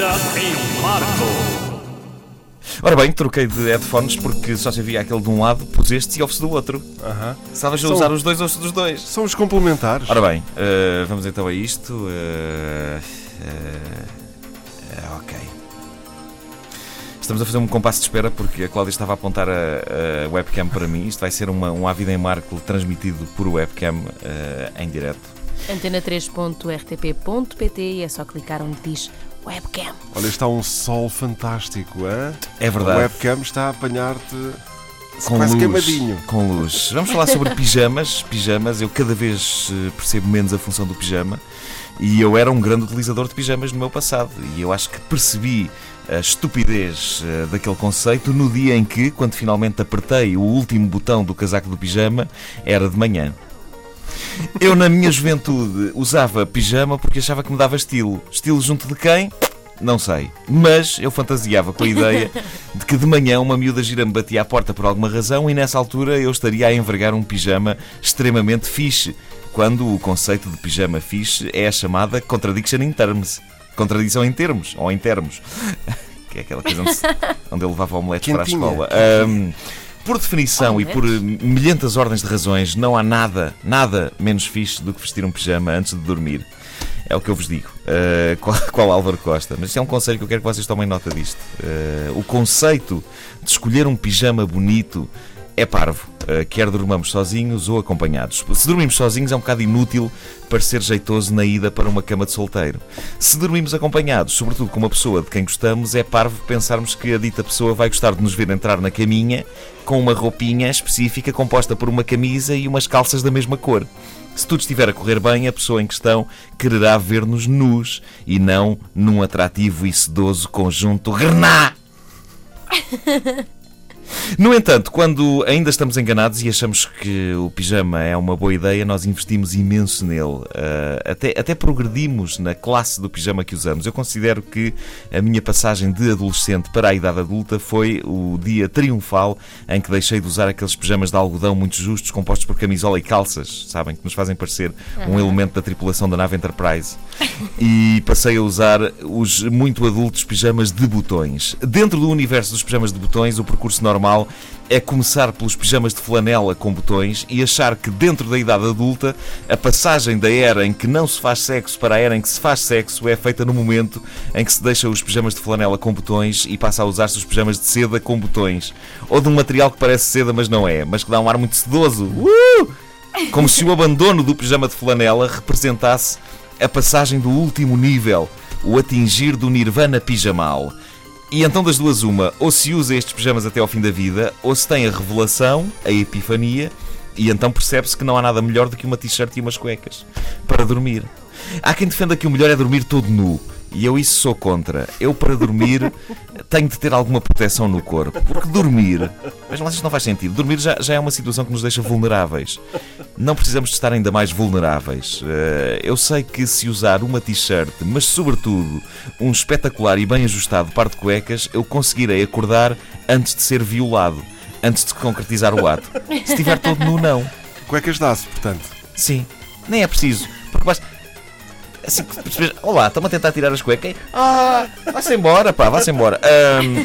Vida em Marco. Ora bem, troquei de headphones porque só se havia aquele de um lado, pus este e ouve-se do outro. Aham. Estavas a São- usar os dois, ouve-se dos dois. São os complementares. Ora bem, eh, vamos então a isto. eh, eh, eh, ok. Estamos a fazer um compasso de espera porque a Cláudia estava a apontar a, a webcam para mim. Isto vai ser uma, um Ávida em Marco transmitido por webcam eh, em direto. antena3.rtp.pt e é só clicar onde diz webcam. Olha, está um sol fantástico, hã? É A verdade. webcam está a apanhar-te com quase luz, queimadinho. Com luz. Vamos falar sobre pijamas. Pijamas, eu cada vez eh, percebo menos a função do pijama e eu era um grande utilizador de pijamas no meu passado e eu acho que percebi a estupidez eh, daquele conceito no dia em que, quando finalmente apertei o último botão do casaco do pijama, era de manhã. Eu, na minha juventude, usava pijama porque achava que me dava estilo. Estilo junto de quem? Não sei. Mas eu fantasiava com a ideia de que de manhã uma miúda gira me batia à porta por alguma razão e nessa altura eu estaria a envergar um pijama extremamente fixe, quando o conceito de pijama fixe é a chamada contradiction in terms. Contradição em termos, ou em termos. Que é aquela coisa onde, onde eu levava omeletes para a escola. Ahm, por definição e por milhentas ordens de razões, não há nada, nada menos fixe do que vestir um pijama antes de dormir. É o que eu vos digo. Uh, qual, qual Álvaro Costa? Mas é um conselho que eu quero que vocês tomem nota disto. Uh, o conceito de escolher um pijama bonito é parvo. Uh, quer dormamos sozinhos ou acompanhados. Se dormimos sozinhos é um bocado inútil parecer jeitoso na ida para uma cama de solteiro. Se dormimos acompanhados, sobretudo com uma pessoa de quem gostamos, é parvo pensarmos que a dita pessoa vai gostar de nos ver entrar na caminha com uma roupinha específica composta por uma camisa e umas calças da mesma cor. Se tudo estiver a correr bem, a pessoa em questão quererá ver-nos nus e não num atrativo e sedoso conjunto grená. No entanto, quando ainda estamos enganados e achamos que o pijama é uma boa ideia, nós investimos imenso nele. Ah, até, até progredimos na classe do pijama que usamos. Eu considero que a minha passagem de adolescente para a idade adulta foi o dia triunfal em que deixei de usar aqueles pijamas de algodão muito justos, compostos por camisola e calças, sabem, que nos fazem parecer um elemento da tripulação da nave Enterprise. E passei a usar os muito adultos pijamas de botões. Dentro do universo dos pijamas de botões, o percurso normal é começar pelos pijamas de flanela com botões e achar que dentro da idade adulta a passagem da era em que não se faz sexo para a era em que se faz sexo é feita no momento em que se deixa os pijamas de flanela com botões e passa a usar-se os pijamas de seda com botões. Ou de um material que parece seda mas não é, mas que dá um ar muito sedoso. Uh! Como se o abandono do pijama de flanela representasse a passagem do último nível, o atingir do nirvana pijamal. E então das duas uma, ou se usa estes pijamas até ao fim da vida, ou se tem a revelação, a epifania, e então percebe-se que não há nada melhor do que uma t-shirt e umas cuecas para dormir. Há quem defenda que o melhor é dormir todo nu. E eu isso sou contra. Eu, para dormir, tenho de ter alguma proteção no corpo. Porque dormir. Mas isto não faz sentido. Dormir já, já é uma situação que nos deixa vulneráveis. Não precisamos de estar ainda mais vulneráveis. Eh, Eu sei que se usar uma t-shirt, mas sobretudo um espetacular e bem ajustado par de cuecas, eu conseguirei acordar antes de ser violado. Antes de concretizar o ato. Se estiver todo nu, não. Cuecas dá-se, portanto. Sim, nem é preciso. Porque basta. Assim olá, estão-me a tentar tirar as cuecas. Ah, vá-se embora, pá, vá-se embora. Ahm,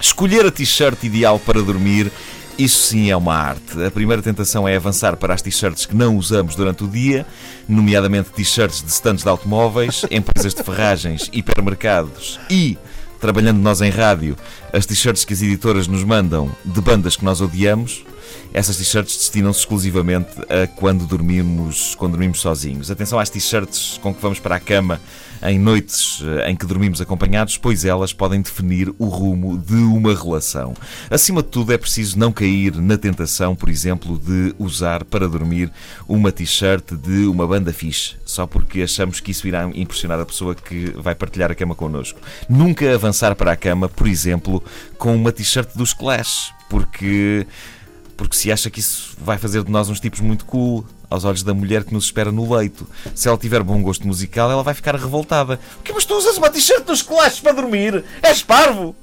escolher a t-shirt ideal para dormir, isso sim é uma arte. A primeira tentação é avançar para as t-shirts que não usamos durante o dia, nomeadamente t-shirts de stands de automóveis, empresas de ferragens, hipermercados e trabalhando nós em rádio, as t-shirts que as editoras nos mandam de bandas que nós odiamos, essas t-shirts destinam-se exclusivamente a quando dormimos, quando dormimos sozinhos. Atenção às t-shirts com que vamos para a cama em noites eh, em que dormimos acompanhados, pois elas podem definir o rumo de uma relação. Acima de tudo, é preciso não cair na tentação, por exemplo, de usar para dormir uma t-shirt de uma banda fixe, só porque achamos que isso irá impressionar a pessoa que vai partilhar a cama connosco. Nunca avançar para a cama, por exemplo, com uma t-shirt dos Clash, porque porque se acha que isso vai fazer de nós uns tipos muito cool aos olhos da mulher que nos espera no leito. Se ela tiver bom gosto musical, ela vai ficar revoltada. O que mas tu usas uma t-shirt dos Clash para dormir? És parvo!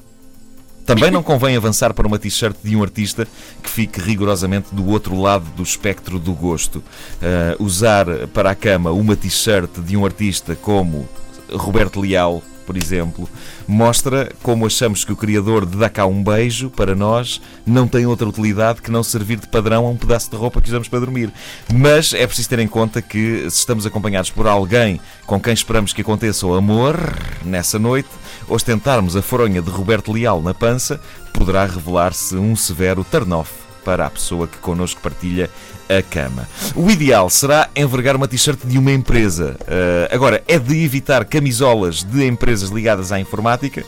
Também não convém avançar para uma t-shirt de um artista que fique rigorosamente do outro lado do espectro do gosto. Uh, usar para a cama uma t-shirt de um artista como Roberto Leal por exemplo, mostra como achamos que o criador de Dá cá um beijo, para nós, não tem outra utilidade que não servir de padrão a um pedaço de roupa que usamos para dormir. Mas é preciso ter em conta que se estamos acompanhados por alguém com quem esperamos que aconteça o amor nessa noite, ostentarmos a fronha de Roberto Leal na pança poderá revelar-se um severo turn-off para a pessoa que connosco partilha a cama. O ideal será envergar uma t-shirt de uma empresa. Uh, agora, é de evitar camisolas de empresas ligadas à informática.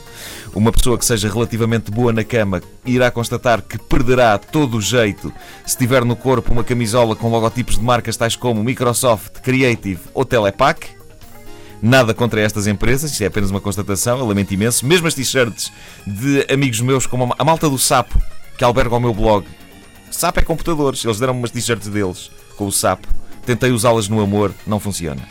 Uma pessoa que seja relativamente boa na cama irá constatar que perderá todo o jeito se tiver no corpo uma camisola com logotipos de marcas tais como Microsoft, Creative ou Telepac. Nada contra estas empresas, isto é apenas uma constatação, eu lamento imenso. Mesmo as t-shirts de amigos meus, como a malta do Sapo, que alberga o meu blog. Sapo é computadores, eles deram-me umas t-shirts deles com o Sapo. Tentei usá-las no amor, não funciona.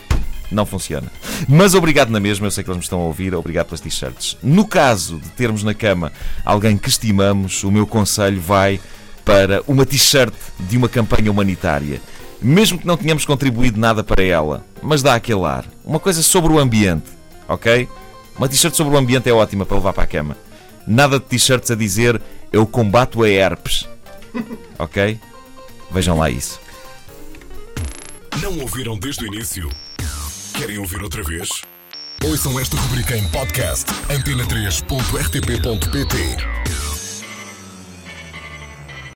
Não funciona. Mas obrigado na mesma, eu sei que eles me estão a ouvir, obrigado pelas t-shirts. No caso de termos na cama alguém que estimamos, o meu conselho vai para uma t-shirt de uma campanha humanitária mesmo que não tenhamos contribuído nada para ela, mas dá aquele ar. Uma coisa sobre o ambiente, ok? Uma t-shirt sobre o ambiente é ótima para levar para a cama. Nada de t-shirts a dizer eu combato a herpes, ok? Vejam lá isso. Não ouviram desde o início? Querem ouvir outra vez? Ouçam esta rubrica em podcast antena3.rtp.pt